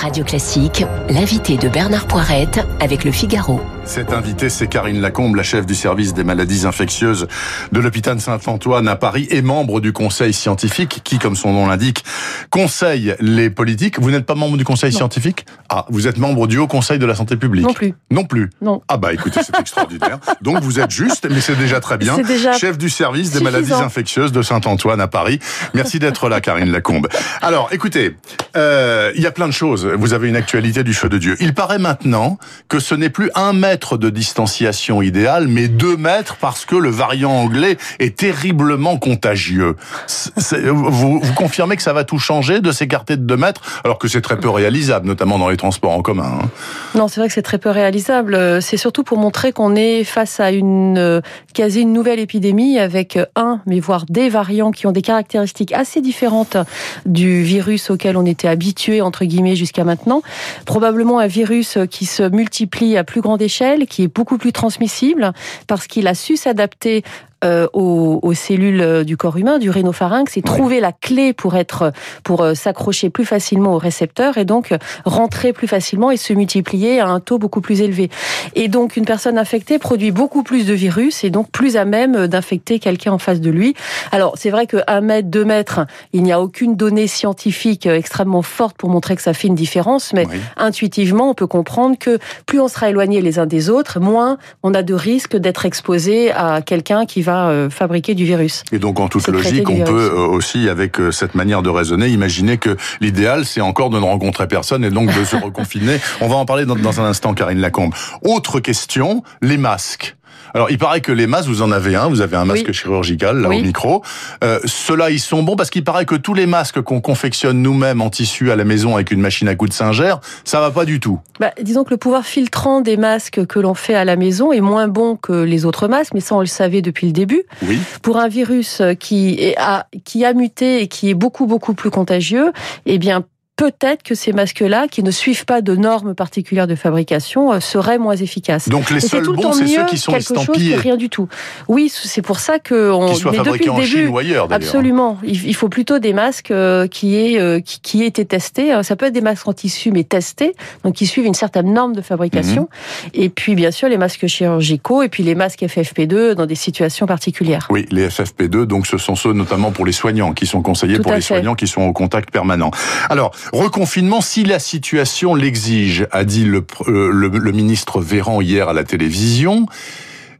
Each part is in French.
Radio Classique, l'invité de Bernard Poirette avec le Figaro. Cette invitée, c'est Karine Lacombe, la chef du service des maladies infectieuses de l'hôpital Saint-Antoine à Paris et membre du conseil scientifique qui, comme son nom l'indique, conseille les politiques. Vous n'êtes pas membre du conseil scientifique? Ah, vous êtes membre du haut conseil de la santé publique Non plus. Non plus Non. Ah bah écoutez, c'est extraordinaire. Donc vous êtes juste, mais c'est déjà très bien. C'est déjà Chef du service des maladies infectieuses de Saint-Antoine à Paris. Merci d'être là, Karine Lacombe. Alors, écoutez, euh, il y a plein de choses. Vous avez une actualité du feu de Dieu. Il paraît maintenant que ce n'est plus un mètre de distanciation idéale, mais deux mètres parce que le variant anglais est terriblement contagieux. Vous, confirmez que ça va tout changer de s'écarter de deux mètres, alors que c'est très peu réalisable, notamment dans les transports en commun. hein. Non, c'est vrai que c'est très peu réalisable. C'est surtout pour montrer qu'on est face à une euh, quasi une nouvelle épidémie avec euh, un, mais voire des variants qui ont des caractéristiques assez différentes du virus auquel on était habitué entre guillemets jusqu'à maintenant. Probablement un virus qui se multiplie à plus grande échelle, qui est beaucoup plus transmissible parce qu'il a su s'adapter euh, aux, aux cellules euh, du corps humain, du rhinopharynx, et trouver la clé pour être, pour euh, s'accrocher plus facilement aux récepteurs et donc euh, rentrer plus facilement et se multiplier à un taux beaucoup plus élevé. Et donc une personne infectée produit beaucoup plus de virus et donc plus à même d'infecter quelqu'un en face de lui. Alors c'est vrai que 1 mètre, 2 mètres, il n'y a aucune donnée scientifique extrêmement forte pour montrer que ça fait une différence, mais Oui. intuitivement on peut comprendre que plus on sera éloigné les uns des autres, moins on a de risques d'être exposé à quelqu'un qui va euh, fabriquer du virus. Et donc, en toute logique, on virus. peut euh, aussi, avec euh, cette manière de raisonner, imaginer que l'idéal, c'est encore de ne rencontrer personne et donc de se reconfiner. On va en parler dans, dans un instant, Karine Lacombe. Autre question, les masques. Alors, il paraît que les masques, vous en avez un, vous avez un masque Oui. chirurgical, là, Oui. au micro. Euh, Ceux-là, ils sont bons parce qu'il paraît que tous les masques qu'on confectionne nous-mêmes en tissu à la maison avec une machine à coups de Singer, ça va pas du tout. Bah, disons que le pouvoir filtrant des masques que l'on fait à la maison est moins bon que les autres masques, mais ça on le savait depuis le début. Oui. Pour un virus qui est- a, qui a muté et qui est beaucoup beaucoup plus contagieux, eh bien peut-être que ces masques-là, qui ne suivent pas de normes particulières de fabrication, euh, seraient moins efficaces. Donc, les Et seuls tout bons, c'est ceux qui sont quelque chose estampillés, que rien du tout. Oui, c'est pour ça que on, soient mais depuis fabriqués le en début, Chine ou ailleurs, d'ailleurs. Absolument. Il faut plutôt des masques euh, qui aient euh, qui, qui aient été testés. Ça peut être des masques en tissu mais testés, donc qui suivent une certaine norme de fabrication. Mhm. Et puis bien sûr les masques chirurgicaux et puis les masques FFP2 dans des situations particulières. Oui, les FFP2, donc ce sont ceux notamment pour les soignants qui sont conseillés Tout pour les fait. soignants qui sont au contact permanent. Alors, reconfinement, si la situation l'exige, a dit le, euh, le, le ministre Véran hier à la télévision.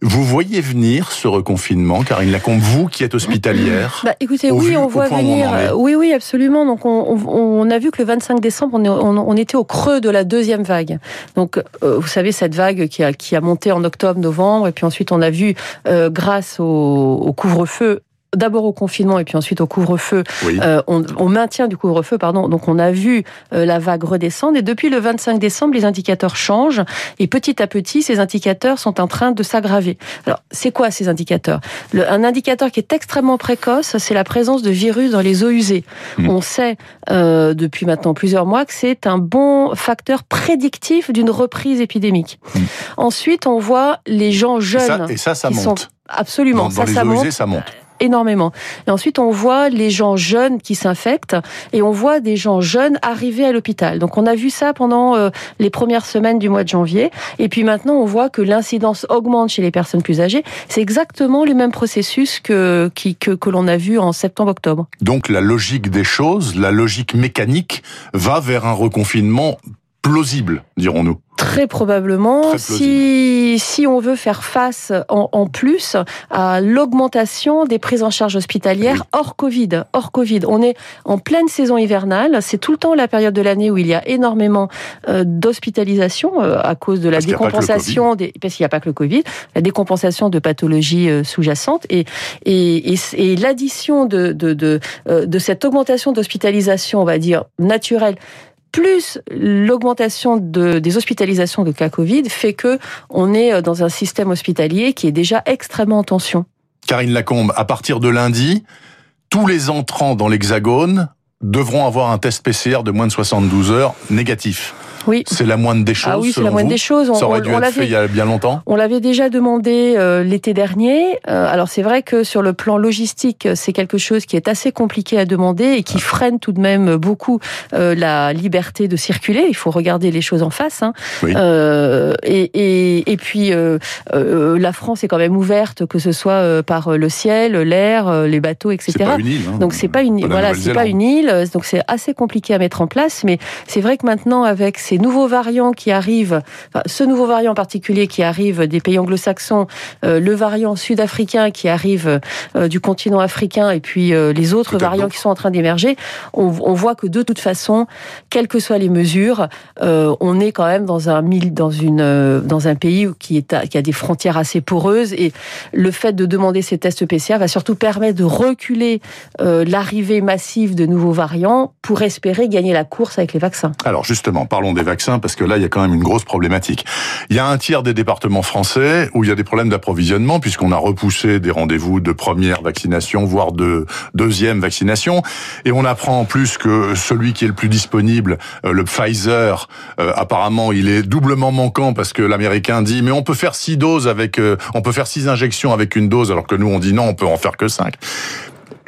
Vous voyez venir ce reconfinement, Karine Lacombe, vous qui êtes hospitalière Bah, écoutez, oui, vu- on voit on venir. Oui, oui, absolument. Donc, on, on, on a vu que le 25 décembre, on, est- on, on était au creux de la deuxième vague. Donc, euh, vous savez, cette vague qui a, qui a monté en octobre, novembre, et puis ensuite, on a vu, euh, grâce au, au couvre-feu, d'abord au confinement et puis ensuite au couvre-feu, Oui. euh, on, on maintient du couvre-feu, pardon. Donc on a vu euh, la vague redescendre et depuis le 25 décembre, les indicateurs changent et petit à petit, ces indicateurs sont en train de s'aggraver. Alors c'est quoi ces indicateurs? Le- Un indicateur qui est extrêmement précoce, c'est la présence de virus dans les eaux usées. Mhm. On sait euh, depuis maintenant plusieurs mois que c'est un bon facteur prédictif d'une reprise épidémique. Mhm. Ensuite, on voit les gens et, jeunes. ça, et ça, ça qui monte. sont- Absolument, Dans, dans ça, les ça eaux monte usées, ça monte. Énormément. Et ensuite, on voit les gens jeunes qui s'infectent et on voit des gens jeunes arriver à l'hôpital. Donc, on a vu ça pendant euh, les premières semaines du mois de janvier. Et puis maintenant, on voit que l'incidence augmente chez les personnes plus âgées. C'est exactement le même processus que, que, que l'on a vu en septembre-octobre. Donc la logique des choses, la logique mécanique, va vers un reconfinement plausible, dirons-nous. Très probablement, Très si, si on veut faire face en, en plus à l'augmentation des prises en charge hospitalières Oui. hors Covid, hors Covid. On est en pleine saison hivernale. C'est tout le temps la période de l'année où il y a énormément euh, d'hospitalisation euh, à cause de la Parce décompensation des, parce qu'il n'y a pas que le Covid, la décompensation de pathologies euh, sous-jacentes et, et, et, et l'addition de, de, de, euh, de cette augmentation d'hospitalisation, on va dire, naturelle, plus l'augmentation de, des hospitalisations de cas Covid fait que on est euh, dans un système hospitalier qui est déjà extrêmement en tension. Karine Lacombe, à partir de lundi, tous les entrants dans l'Hexagone devront avoir un test PCR de moins de 72 heures négatif. Oui. C'est la moindre des choses. Ah oui, c'est la moindre vous des choses. On- Ça aurait dû on être fait il y a bien longtemps. On l'avait déjà demandé euh, l'été dernier. Euh, alors c'est vrai que sur le plan logistique, c'est quelque chose qui est assez compliqué à demander et qui freine tout de même beaucoup euh, la liberté de circuler. Il faut regarder les choses en face. hein. Oui. Euh, et, et, et puis euh, euh, la France est quand même ouverte, que ce soit euh, par le ciel, l'air, euh, les bateaux, etc. Pas une île. hein. Donc c'est pas une Pas voilà, c'est pas une île, donc c'est assez compliqué à mettre en place. Mais c'est vrai que maintenant avec ces nouveaux variants qui arrivent, enfin, ce nouveau variant en particulier qui arrive des pays anglo-saxons, euh, le variant sud-africain qui arrive euh, du continent africain, et puis euh, les autres variants qui sont en train d'émerger, on, on voit que de toute façon, quelles que soient les mesures, on est quand même dans un mille- dans une dans un pays qui est à- qui a des frontières assez poreuses et le fait de demander ces tests PCR va surtout permettre de reculer l'arrivée massive de nouveaux variants pour espérer gagner la course avec les vaccins. Alors justement, parlons vaccins parce que là, il y a quand même une grosse problématique. Il y a un tiers des départements français où il y a des problèmes d'approvisionnement puisqu'on a repoussé des rendez-vous de première vaccination, voire de deuxième vaccination. Et on apprend en plus que celui qui est le plus disponible, euh, le Pfizer, euh, apparemment, il est doublement manquant parce que l'américain dit mais on peut faire six doses avec, euh, on peut faire six injections avec une dose alors que nous on dit non, on peut en faire que cinq.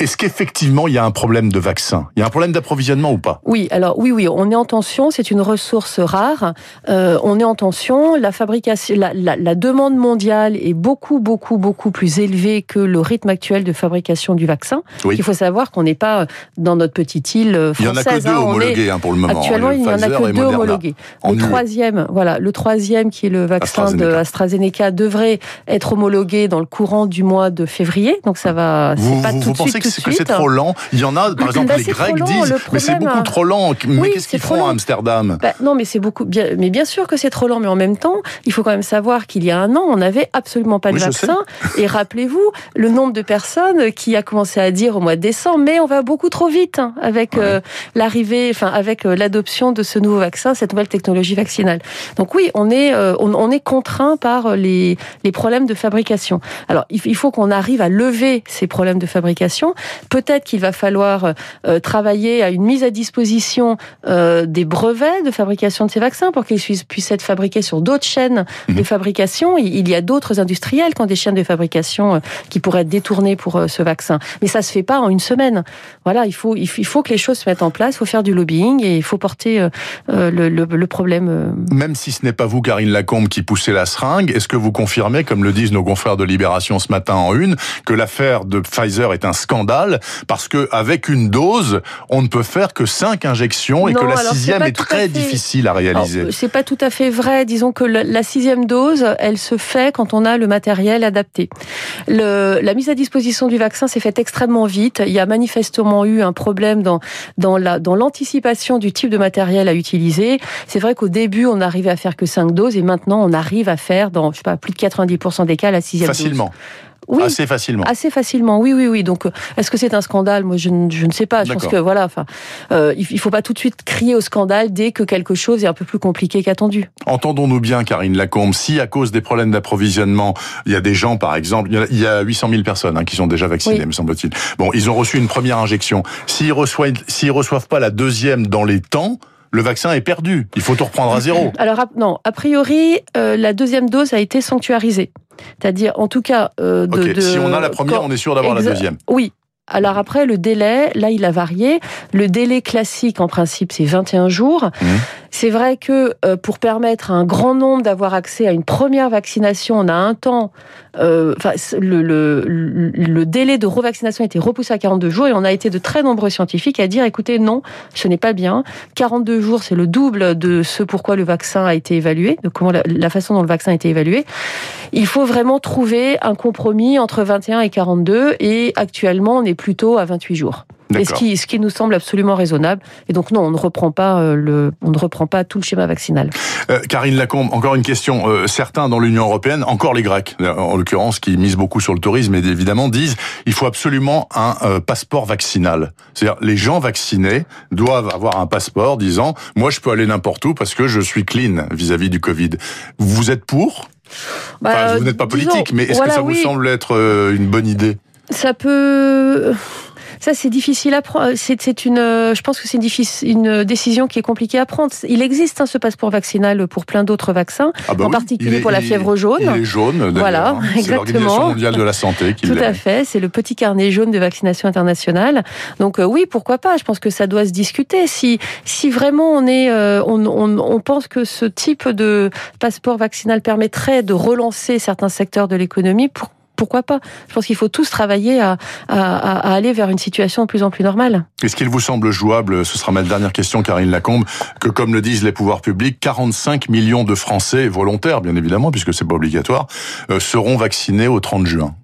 Est-ce qu'effectivement il y a un problème de vaccin? Il y a un problème d'approvisionnement ou pas? Oui, alors oui, oui, on est en tension. C'est une ressource rare. Euh, on est en tension. La fabrication, la, la, la demande mondiale est beaucoup, beaucoup, beaucoup plus élevée que le rythme actuel de fabrication du vaccin. Oui. Il faut savoir qu'on n'est pas dans notre petite île euh, Il y en a française. que deux hein. Homologués hein, pour le moment. Actuellement, le il n'y en a que deux homologués. Le UE. troisième, voilà, le troisième qui est le vaccin de AstraZeneca. AstraZeneca devrait être homologué dans le courant du mois de février. Donc ça va, Vous, pas vous, tout vous de pensez suite, que c'est trop lent Il y en a, par exemple, Bah, les Grecs lent, disent, le mais c'est beaucoup trop lent. Mais Oui, qu'est-ce qu'ils font à. Amsterdam? Bah, non, mais c'est beaucoup bien. Mais bien sûr que c'est trop lent. Mais en même temps, il faut quand même savoir qu'il y a un an, on n'avait absolument pas de vaccin. Et rappelez-vous le nombre de personnes qui a commencé à dire au mois de décembre, mais on va beaucoup trop vite hein, avec Ouais. euh, l'arrivée, enfin avec euh, l'adoption de ce nouveau vaccin, cette nouvelle technologie vaccinale. Donc oui, on est euh, on, on est contraint par les les problèmes de fabrication. Alors il il faut qu'on arrive à lever ces problèmes de fabrication. Peut-être qu'il va falloir euh, travailler à une mise à disposition euh, des brevets de fabrication de ces vaccins pour qu'ils puissent, être fabriqués sur d'autres chaînes Mhm. de fabrication. Il, y a d'autres industriels qui ont des chaînes de fabrication euh, qui pourraient être détournées pour ce vaccin. Mais ça se fait pas en une semaine. Voilà, il faut, il faut, il faut que les choses se mettent en place, il faut faire du lobbying et il faut porter le, le, le problème. Même si ce n'est pas vous, Karine Lacombe, qui poussez la seringue, est-ce que vous confirmez, comme le disent nos confrères de Libération ce matin en une, que l'affaire de Pfizer est un scandale parce que avec une dose, on ne peut faire que cinq injections et Non, que la sixième est très fait- difficile à réaliser Alors, C'est pas tout à fait vrai. Disons que la, sixième dose, elle se fait quand on a le matériel adapté. Le, la mise à disposition du vaccin s'est faite extrêmement vite. Il y a manifestement eu un problème dans dans la dans l'anticipation du type de matériel à utiliser. C'est vrai qu'au début, on n'arrivait à faire que cinq doses et maintenant, on arrive à faire dans je sais pas plus de 90% des cas la sixième dose. Facilement, Oui. assez facilement. Assez facilement, oui, oui, oui. Donc, euh, est-ce que c'est un scandale? Moi, je, ne- je ne sais pas. Je pense que voilà, enfin, euh, il faut pas tout de suite crier au scandale dès que quelque chose est un peu plus compliqué qu'attendu. Entendons-nous bien, Karine Lacombe, si à cause des problèmes d'approvisionnement, il y a des gens, par exemple, il y a- il y a 800 000 personnes hein, qui sont déjà vaccinées, Oui. me semble-t-il. Bon, ils ont reçu une première injection. S'ils reçoivent, s'ils reçoivent pas la deuxième dans les temps, le vaccin est perdu. Il faut tout reprendre à zéro. Alors non, a priori, euh, la deuxième dose a été sanctuarisée. C'est-à-dire, en tout cas, euh, de, Ok, de- si on a la première, quand- on est sûr d'avoir la deuxième. Oui. Alors après, le délai, là, il a varié. Le délai classique, en principe, c'est 21 jours. Mhm. C'est vrai que euh, pour permettre à un grand nombre d'avoir accès à une première vaccination, on a un temps. euh, le, le- le délai de revaccination a été repoussé à 42 jours et on a été de très nombreux scientifiques à dire écoutez, non, ce n'est pas bien. 42 jours, c'est le double de ce pourquoi le vaccin a été évalué, de comment la, la façon dont le vaccin a été évalué. Il faut vraiment trouver un compromis entre 21 et 42 et actuellement, on est plutôt à 28 jours. Et ce qui, ce qui nous semble absolument raisonnable. Et donc non, on ne reprend pas euh, le, on ne reprend pas tout le schéma vaccinal. Euh, Karine Lacombe, encore une question. Euh, certains dans l'Union européenne, encore les Grecs, euh, en l'occurrence, qui misent beaucoup sur le tourisme, et évidemment disent il faut absolument un euh, passeport vaccinal. C'est-à-dire les gens vaccinés doivent avoir un passeport disant moi je peux aller n'importe où parce que je suis clean vis-à-vis du Covid. Vous êtes pour? Bah, Enfin, Vous n'êtes pas disons, politique, mais est-ce voilà, que ça vous oui, semble être une bonne idée? Ça peut. Ça, c'est difficile à prendre. C'est une, je pense que c'est une, une, décision qui est compliquée à prendre. Il existe hein, ce passeport vaccinal pour plein d'autres vaccins, ah bah en particulier pour la fièvre jaune. Il est jaune, voilà, hein. exactement. C'est l'Organisation mondiale de la santé qui Tout à fait. C'est le petit carnet jaune de vaccination internationale. Donc euh, oui, pourquoi pas Je pense que ça doit se discuter. Si si vraiment on est, euh, on, on, on pense que ce type de passeport vaccinal permettrait de relancer certains secteurs de l'économie, pour pourquoi pas? Je pense qu'il faut tous travailler à, aller vers une situation de plus en plus normale. Est-ce qu'il vous semble jouable, ce sera ma dernière question, Karine Lacombe, que comme le disent les pouvoirs publics, 45 millions de Français volontaires, bien évidemment, puisque c'est pas obligatoire, euh, seront vaccinés au 30 juin?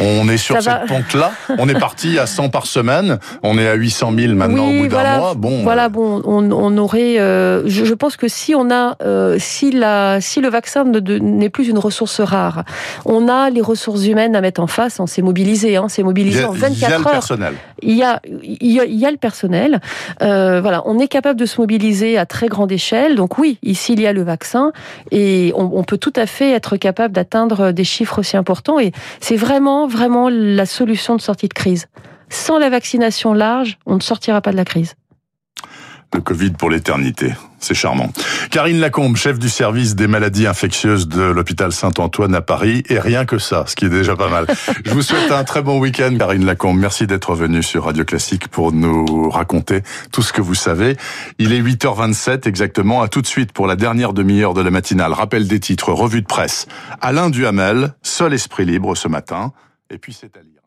On est sur cette pente-là. On est parti à 100 par semaine. On est à 800 000 maintenant au bout d'un mois. Bon, voilà, euh, bon, on, aurait. Euh, je, pense que si on a, euh, si la, si le vaccin n'est plus une ressource rare, on a les ressources humaines à mettre en face. On s'est mobilisé, hein, s'est mobilisé en 24 heures. Il y a le personnel. Il y a, il y a, le personnel. voilà, on est capable de se mobiliser à très grande échelle. Donc oui, ici il y a le vaccin et on, on peut tout à fait être capable d'atteindre des chiffres aussi importants. Et c'est vraiment vraiment la solution de sortie de crise. Sans la vaccination large, on ne sortira pas de la crise. Le Covid pour l'éternité. C'est charmant. Karine Lacombe, chef du service des maladies infectieuses de l'hôpital Saint-Antoine à Paris. Et rien que ça, ce qui est déjà pas mal. Je vous souhaite un très bon week-end, Karine Lacombe. Merci d'être venue sur Radio Classique pour nous raconter tout ce que vous savez. Il est 8h27 exactement. À tout de suite pour la dernière demi-heure de la matinale. Rappel des titres, revue de presse. Alain Duhamel, seul esprit libre ce matin. Et puis c'est à lire.